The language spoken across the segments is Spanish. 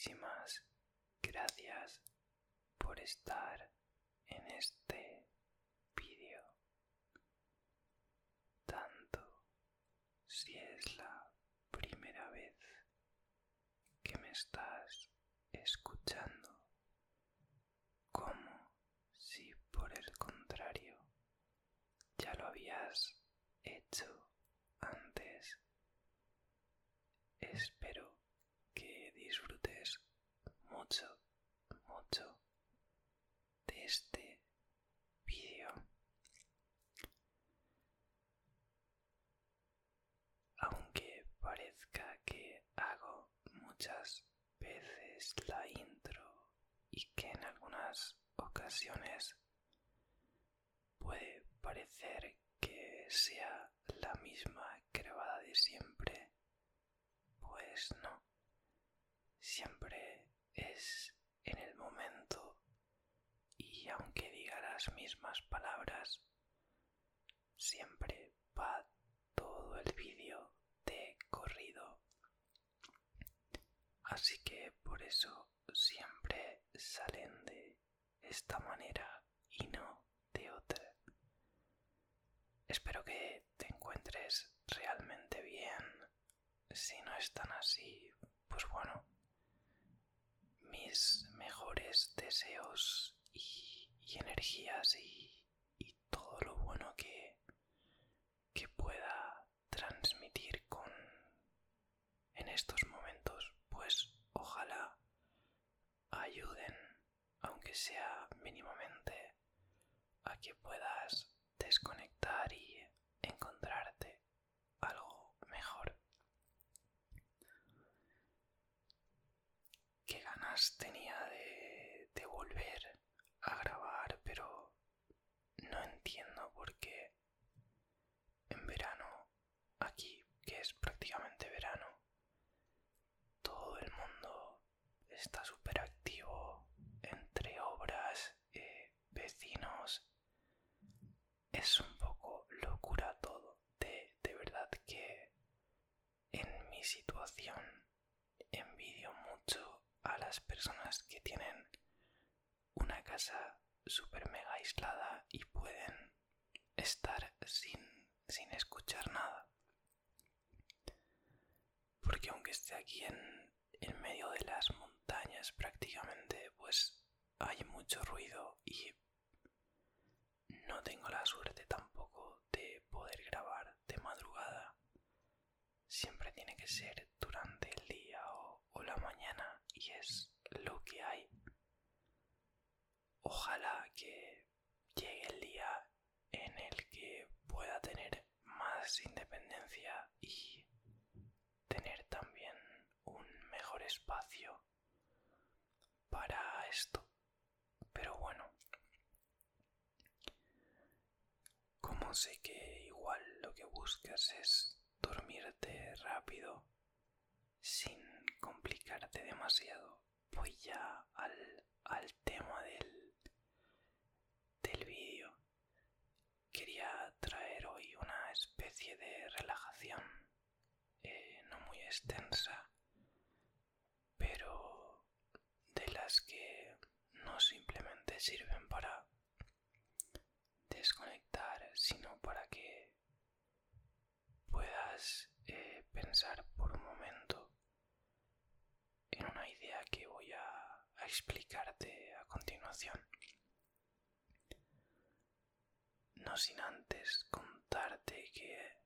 muchísimas gracias por estar en este vídeo. Tanto si es la primera vez que me estás escuchando como si por el contrario ya lo habías hecho antes. Espero que disfrutes mucho, mucho de este vídeo. Aunque parezca que hago muchas veces la intro y que en algunas puede parecer que sea la misma grabada de siempre, pues no. Siempre es en el momento y aunque diga las mismas palabras, siempre va todo el vídeo de corrido. Así que por eso esta manera y no de otra. Espero que te encuentres realmente bien. Si no están así, pues bueno, mis mejores deseos y, energías y, todo lo bueno que, que pueda transmitir con en estos momentos, pues ojalá ayuden, aunque sea mínimamente, a que puedas desconectar y encontrarte algo mejor. Qué ganas tenía de, de volver a grabar, pero no entiendo por qué en verano, aquí que es prácticamente verano, todo el mundo está súper activo entre obras, eh, vecinos. Es un poco locura todo. De, de verdad que en mi situación envidio mucho a las personas que tienen una casa súper mega aislada y pueden estar sin, sin escuchar nada. Porque aunque esté aquí en, en medio de las montañas prácticamente, pues hay mucho ruido y no tengo la suerte tampoco de poder grabar de madrugada. Siempre tiene que ser durante el día o, o la mañana y es lo que hay. Ojalá que llegue el día en el que pueda tener más independencia y tener también un mejor espacio para esto. Pero bueno, como sé que igual lo que buscas es dormirte rápido sin complicarte demasiado, voy ya al, al tema del, del vídeo. Quería traer hoy una especie de relajación, eh, no muy extensa, pero de las que no simplemente sirven para desconectar, sino para que puedas eh, pensar por un momento en una idea que voy a, a explicarte a continuación. No sin antes contarte que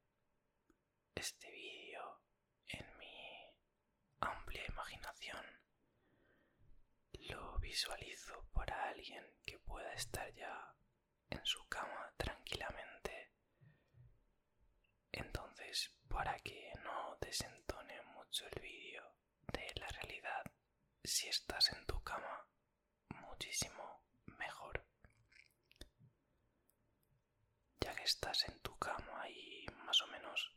este vídeo en mi amplia imaginación lo visualizo para alguien que pueda estar ya en su cama tranquilamente. Entonces, para que no desentone mucho el vídeo si estás en tu cama, muchísimo mejor. Ya que estás en tu cama y más o menos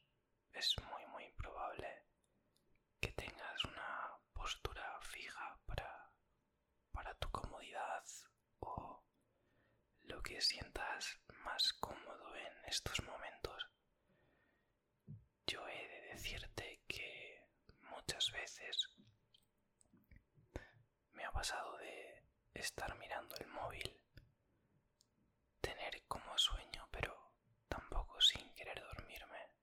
es muy muy probable que tengas una postura fija para, para tu comodidad o lo que sientas más cómodo en estos momentos. Yo he de decirte que muchas veces pasado de estar mirando el móvil, tener como sueño, pero tampoco sin querer dormirme.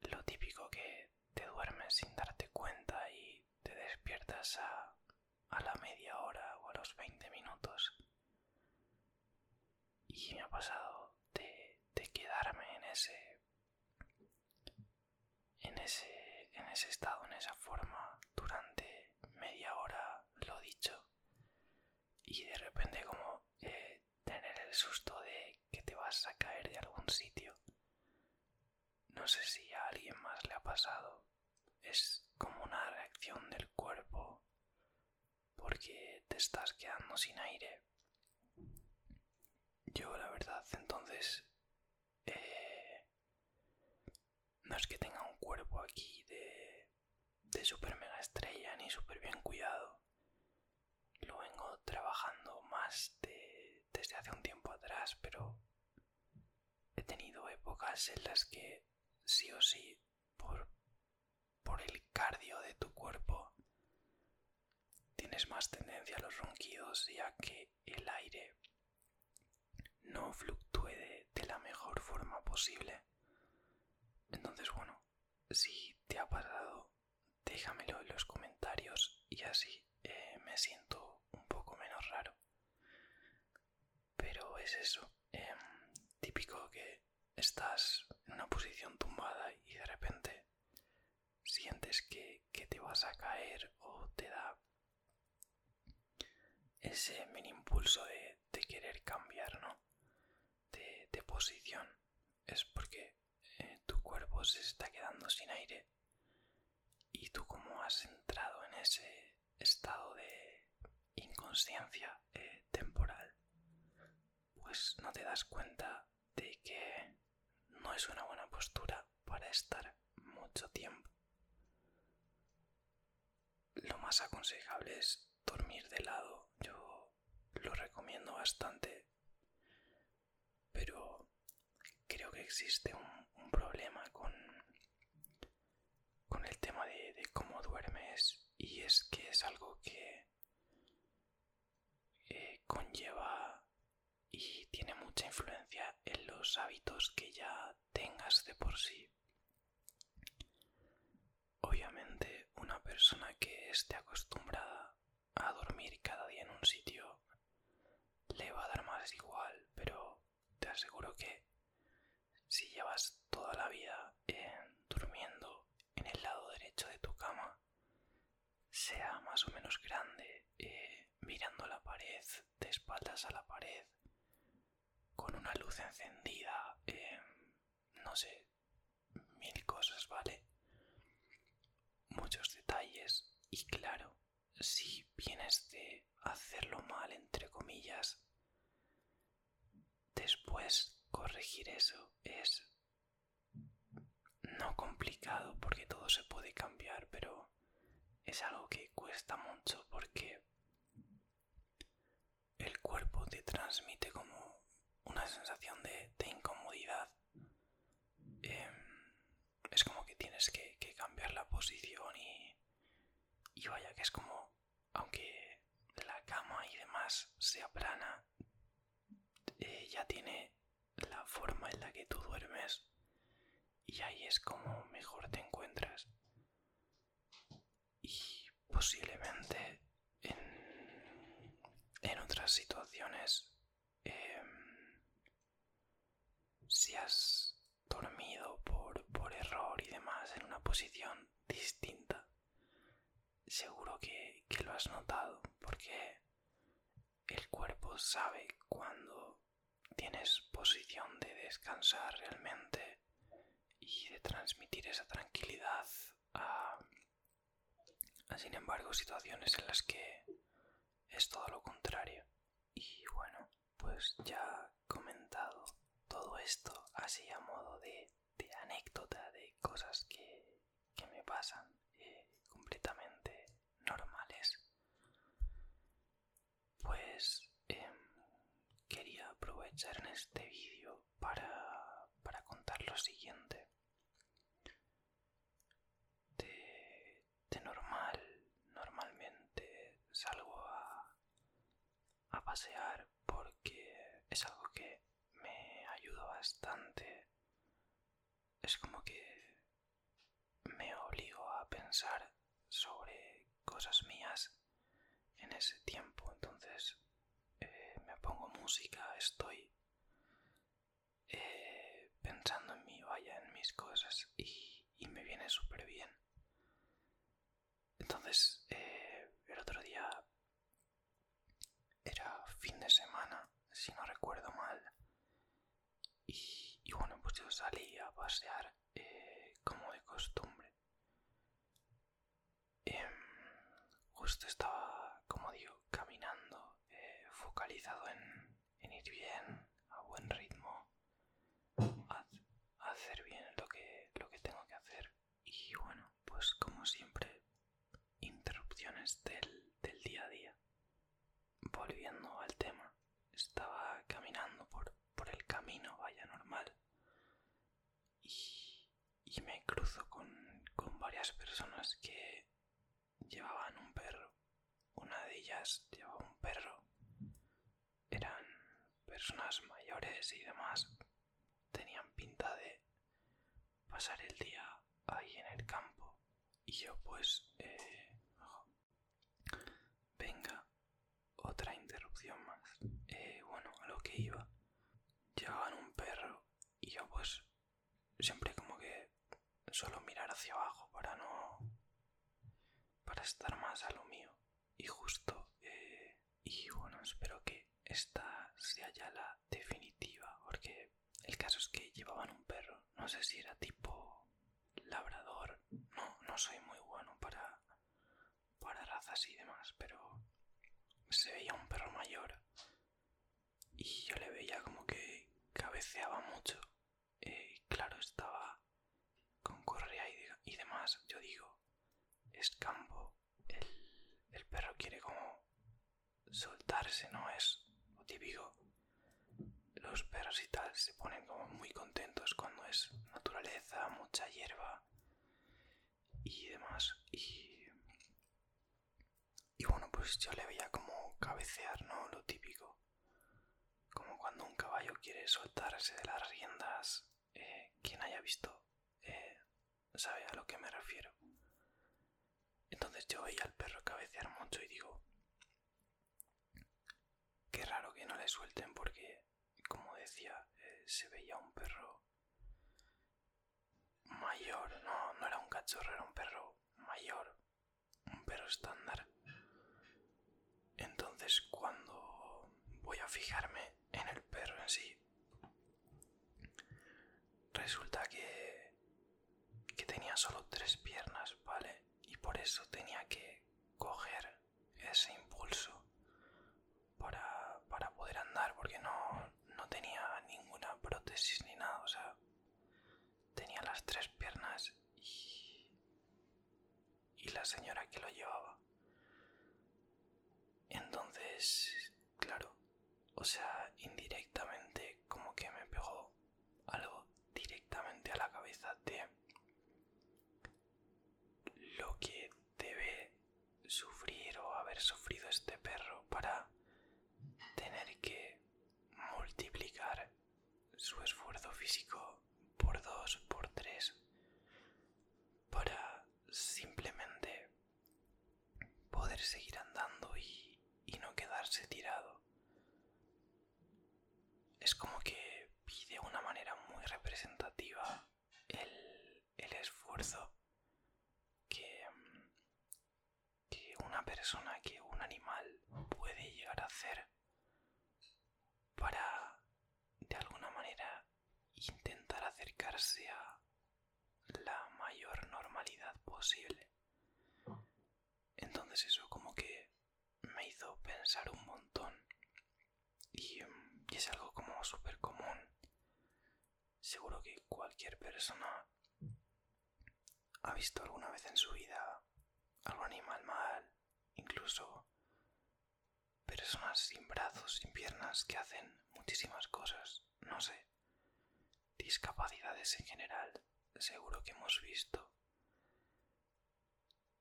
Lo típico que te duermes sin darte cuenta y te despiertas a, a la media hora o a los 20 minutos. Y me ha pasado de, de quedarme en ese en ese en ese estado, en esa forma durante media hora, lo dicho, y de repente como eh, tener el susto de que te vas a caer de algún sitio. No sé si a alguien más le ha pasado. Es como una reacción del cuerpo porque te estás quedando sin aire. Yo la verdad entonces eh, no es que tenga un cuerpo aquí de, de super mega estrella ni super bien cuidado. Lo vengo trabajando más desde hace un tiempo atrás, pero he tenido épocas en las que sí o sí, por, por el cardio de tu cuerpo, tienes más tendencia a los ronquidos ya que el aire no fluctúe de, la mejor forma posible. Entonces, bueno, si te ha pasado, déjamelo en los comentarios y así eh, me siento un poco menos raro. Pero es eso, em, típico que estás posición tumbada y de repente sientes que, te vas a caer o te da ese mini impulso de, querer cambiar, ¿no? De, posición. Es porque eh, tu cuerpo se está quedando sin aire y tú como has entrado en ese estado de inconsciencia eh, temporal, pues no te das cuenta de que no es una buena para estar mucho tiempo. Lo más aconsejable es dormir de lado. Yo lo recomiendo bastante. Pero creo que existe un, problema con, con el tema de, de cómo duermes y es que es algo que eh, conlleva y tiene mucha influencia en los hábitos que ya de por sí. Obviamente una persona que esté acostumbrada a dormir cada día en un sitio le va a dar más igual, pero te aseguro que si llevas toda la vida durmiendo en el lado derecho de tu cama, sea más o menos grande, eh, mirando la pared, de espaldas a la pared, con una luz encendida, em, no sé, mil cosas, ¿vale? Muchos detalles y claro, si vienes de hacerlo mal, entre comillas, después corregir eso es no complicado porque todo se puede cambiar, pero es algo que cuesta mucho porque el cuerpo te transmite como una sensación de, incomodidad. Em, es como que tienes que, cambiar la posición y, y vaya que es como, aunque la cama y demás sea plana, eh, ya tiene la forma en la que tú duermes y ahí es como mejor te encuentras. Y posiblemente en, otras situaciones, em, si has dormido por, por error y demás en una posición distinta, seguro que, que lo has notado porque el cuerpo sabe cuando tienes posición de descansar realmente y de transmitir esa tranquilidad a, sin embargo situaciones en las que es todo lo contrario. Y bueno pues ya comentado todo esto así a modo de, anécdota de cosas que, me pasan pues em, quería aprovechar en este vídeo para, para contar lo siguiente de, normal, normalmente salgo pasear porque es algo que me ayuda bastante. Es como que me obligo a pensar sobre cosas mías en ese tiempo. Entonces eh, me pongo música, estoy eh, pensando en mí, vaya, en mis cosas y, y me viene súper bien. Entonces, eh, el otro día era fin de semana, si no recuerdo mal. Y, bueno, pues yo salí a pasear eh, como de costumbre. Em, justo estaba, como digo, caminando, eh, focalizado en, en, ir bien, a buen ritmo, a, hacer bien lo que, lo que tengo que hacer. Y bueno, pues como siempre, interrupciones del, del día a día. Volviendo al tema, estaba caminando por, por el camino, vaya normal, y, me cruzo con, con varias personas que llevaban un perro. Una de ellas llevaba un perro. Eran personas mayores y demás. Tenían pinta de pasar el día ahí en el campo. Y yo pues... Eh, venga, otra interrupción más. Eh, bueno, a lo que iba. Llevaban un perro y yo pues siempre como que suelo mirar hacia abajo para no... para estar más a lo mío. Y justo... Eh, y bueno, espero que esta sea ya la definitiva, porque el caso es que llevaban un perro. No sé si era tipo labrador. No, no soy muy bueno para, para razas y demás, pero se veía un perro mayor y yo le veía como que cabeceaba mucho. Eh, claro, estaba con correa Yo digo, es campo. El, el perro quiere como soltarse, ¿no? Es lo típico. Los perros y tal se ponen como muy contentos cuando es naturaleza, mucha hierba y demás. Y, y bueno, pues yo le veía como cabecear, ¿no? Lo típico. Como cuando un caballo quiere soltarse de las riendas. Eh, quien haya visto sabe a lo que me refiero. Entonces yo veía al perro cabecear mucho y digo, qué raro que no le suelten porque, como decía, eh, se veía un perro mayor, no, no era un cachorro, era un perro mayor, un perro estándar. Entonces cuando voy a fijarme en el perro en sí, resulta tenía solo tres piernas, ¿vale? Y por eso tenía que coger ese impulso para, para poder andar, porque no, no tenía ninguna prótesis ni nada, o sea, tenía las tres piernas y, y la señora que lo llevaba. Entonces, claro, o sea, indirectamente como que me pegó algo directamente a la cabeza de lo que debe sufrir o haber sufrido este perro para tener que multiplicar su esfuerzo físico por dos, por tres, para simplemente poder seguir andando y, y no quedarse tirado. Es como que pide una manera muy representativa el, el esfuerzo que, que una persona, que un animal puede llegar a hacer para de alguna manera intentar acercarse a la mayor normalidad posible. Entonces eso como que me hizo pensar un montón y, y es algo como súper común. Seguro que cualquier persona ha visto alguna vez en su vida algún animal mal, incluso personas sin brazos, sin piernas, que hacen muchísimas cosas, no sé, discapacidades en general, seguro que hemos visto.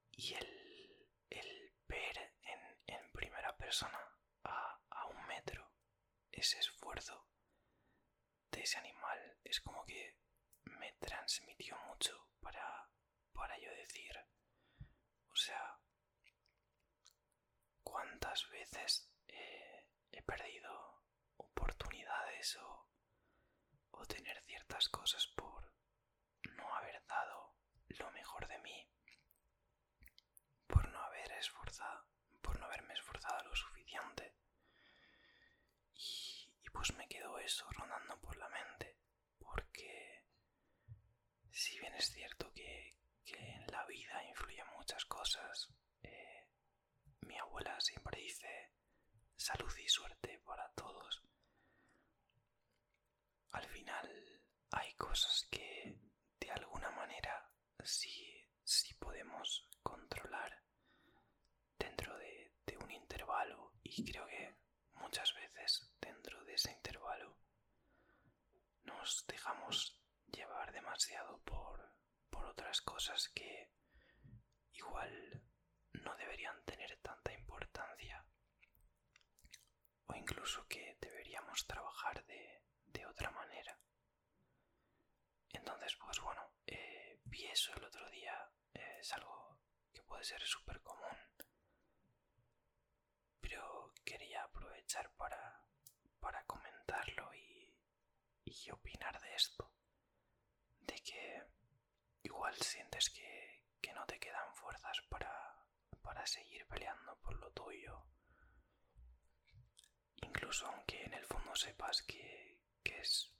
Y el, el ver en, en, primera persona a, a un metro ese esfuerzo de ese animal es como que me transmitió mucho para, para yo decir cuántas veces he perdido oportunidades o, o tener ciertas cosas por no haber dado lo mejor de mí, por no haber esforzado, por no haberme esforzado lo suficiente. Y, pues me quedó eso rondando por la mente, porque si bien es cierto que, en la vida influyen muchas cosas, eh, abuela siempre dice salud y suerte para todos. Al final hay cosas que de alguna manera sí, sí podemos controlar dentro de, un intervalo y creo que muchas veces dentro de ese intervalo nos dejamos llevar demasiado por, por otras cosas que igual no deberían tener tanta importancia. O incluso que deberíamos trabajar de, de otra manera. Entonces, pues bueno, eh, vi eso el otro día, es algo que puede ser súper común, pero quería aprovechar para, para comentarlo y, y opinar de esto, de que igual sientes que no te quedan fuerzas para, para seguir peleando por lo tuyo, incluso aunque en el fondo sepas que, que es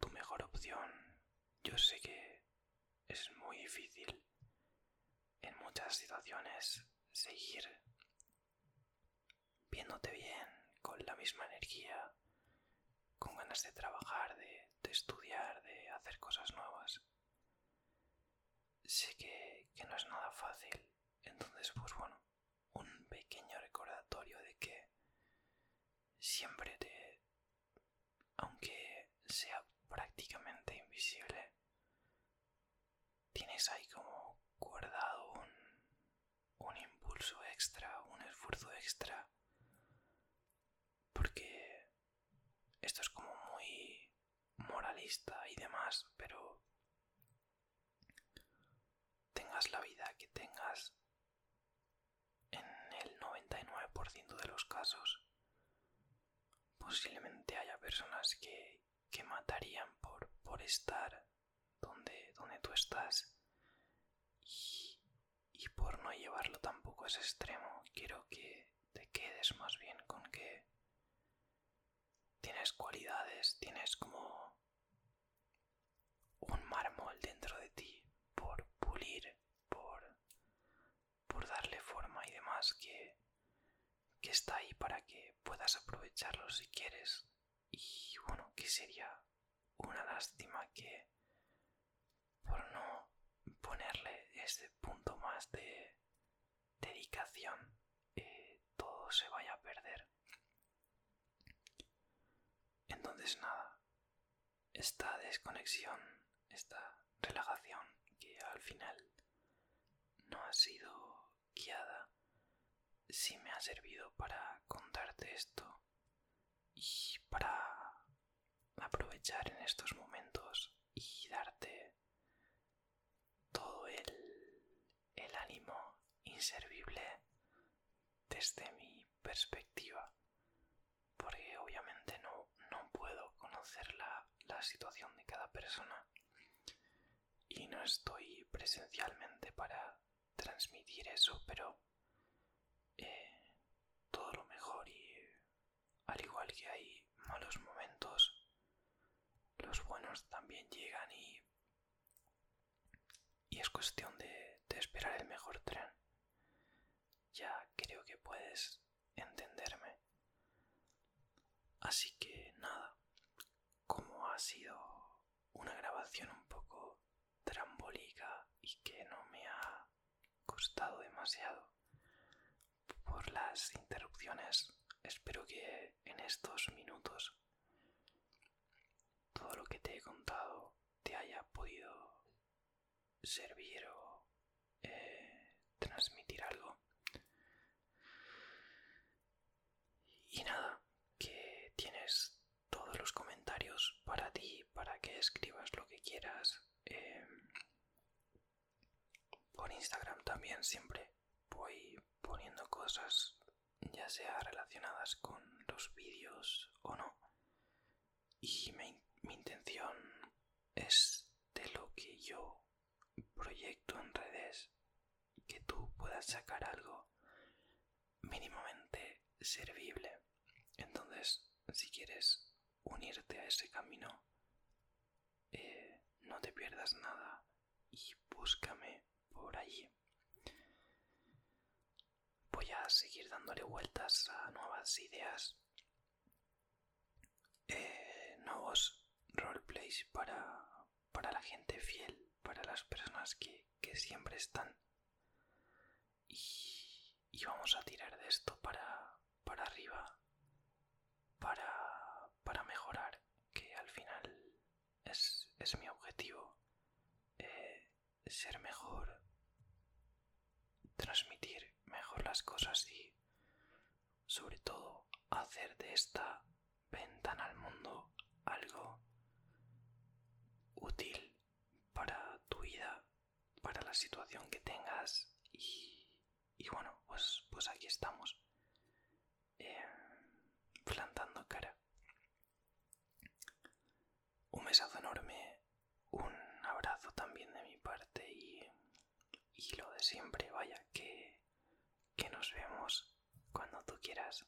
tu mejor opción, yo sé que es muy difícil en muchas situaciones seguir viéndote bien, con la misma energía, con ganas de trabajar, de, de estudiar, de hacer cosas nuevas. Sé que, que no es nada fácil, entonces pues bueno, un pequeño recordatorio de que siempre te, aunque sea prácticamente invisible, tienes ahí como guardado un, un impulso extra, un esfuerzo extra, porque esto es como muy moralista y demás, pero tengas la vida que tengas, en el 99% de los casos, posiblemente haya personas que, que matarían por, por estar donde, donde tú estás y, y por no llevarlo tampoco a ese extremo. Quiero que te quedes más bien con que tienes cualidades, tienes como un mármol dentro de ti por pulir, por, por darle forma y demás que, que está ahí para que puedas aprovecharlo si quieres. Y bueno, que sería una lástima que por no ponerle ese punto más de dedicación eh, todo se vaya a perder. Entonces nada, esta desconexión, esta relajación que al final no ha sido guiada, sí me ha servido para contarte esto y para aprovechar en estos momentos y darte todo el, el ánimo inservible desde mi perspectiva porque obviamente no, no puedo conocer la, la situación de cada persona y no estoy presencialmente para transmitir eso pero eh, todo lo mejor y al igual que hay malos momentos también llegan y y es cuestión de, de esperar el mejor tren ya creo que puedes entenderme así que nada como ha sido una grabación un poco trambólica y que no me ha costado demasiado por las interrupciones. Espero que en estos minutos todo lo que te he contado te haya podido servir o eh, transmitir algo. Y nada, que tienes todos los comentarios para ti, para que escribas quieras. Em, por Instagram también siempre voy poniendo cosas, ya sea relacionadas con los vídeos o no. Y mi, mi intención es de lo que yo proyecto en redes que tú puedas sacar algo mínimamente servible. Entonces, si quieres unirte a ese camino, eh, no te pierdas nada y búscame por allí. Voy a seguir dándole vueltas a nuevas ideas, eh, nuevos para, para la gente fiel, para las personas que, que siempre están. Y, y, vamos a tirar de esto para, para arriba, para, para mejorar, que al final es, es mi objetivo, eh, ser mejor, transmitir mejor las cosas y sobre todo hacer de esta ventana al mundo algo útil para tu vida, para situación que tengas y, y bueno, pues, pues aquí estamos, eh, plantando cara. Un besazo enorme, un abrazo también de mi parte y, y lo de siempre, vaya, que, que nos vemos cuando tú quieras.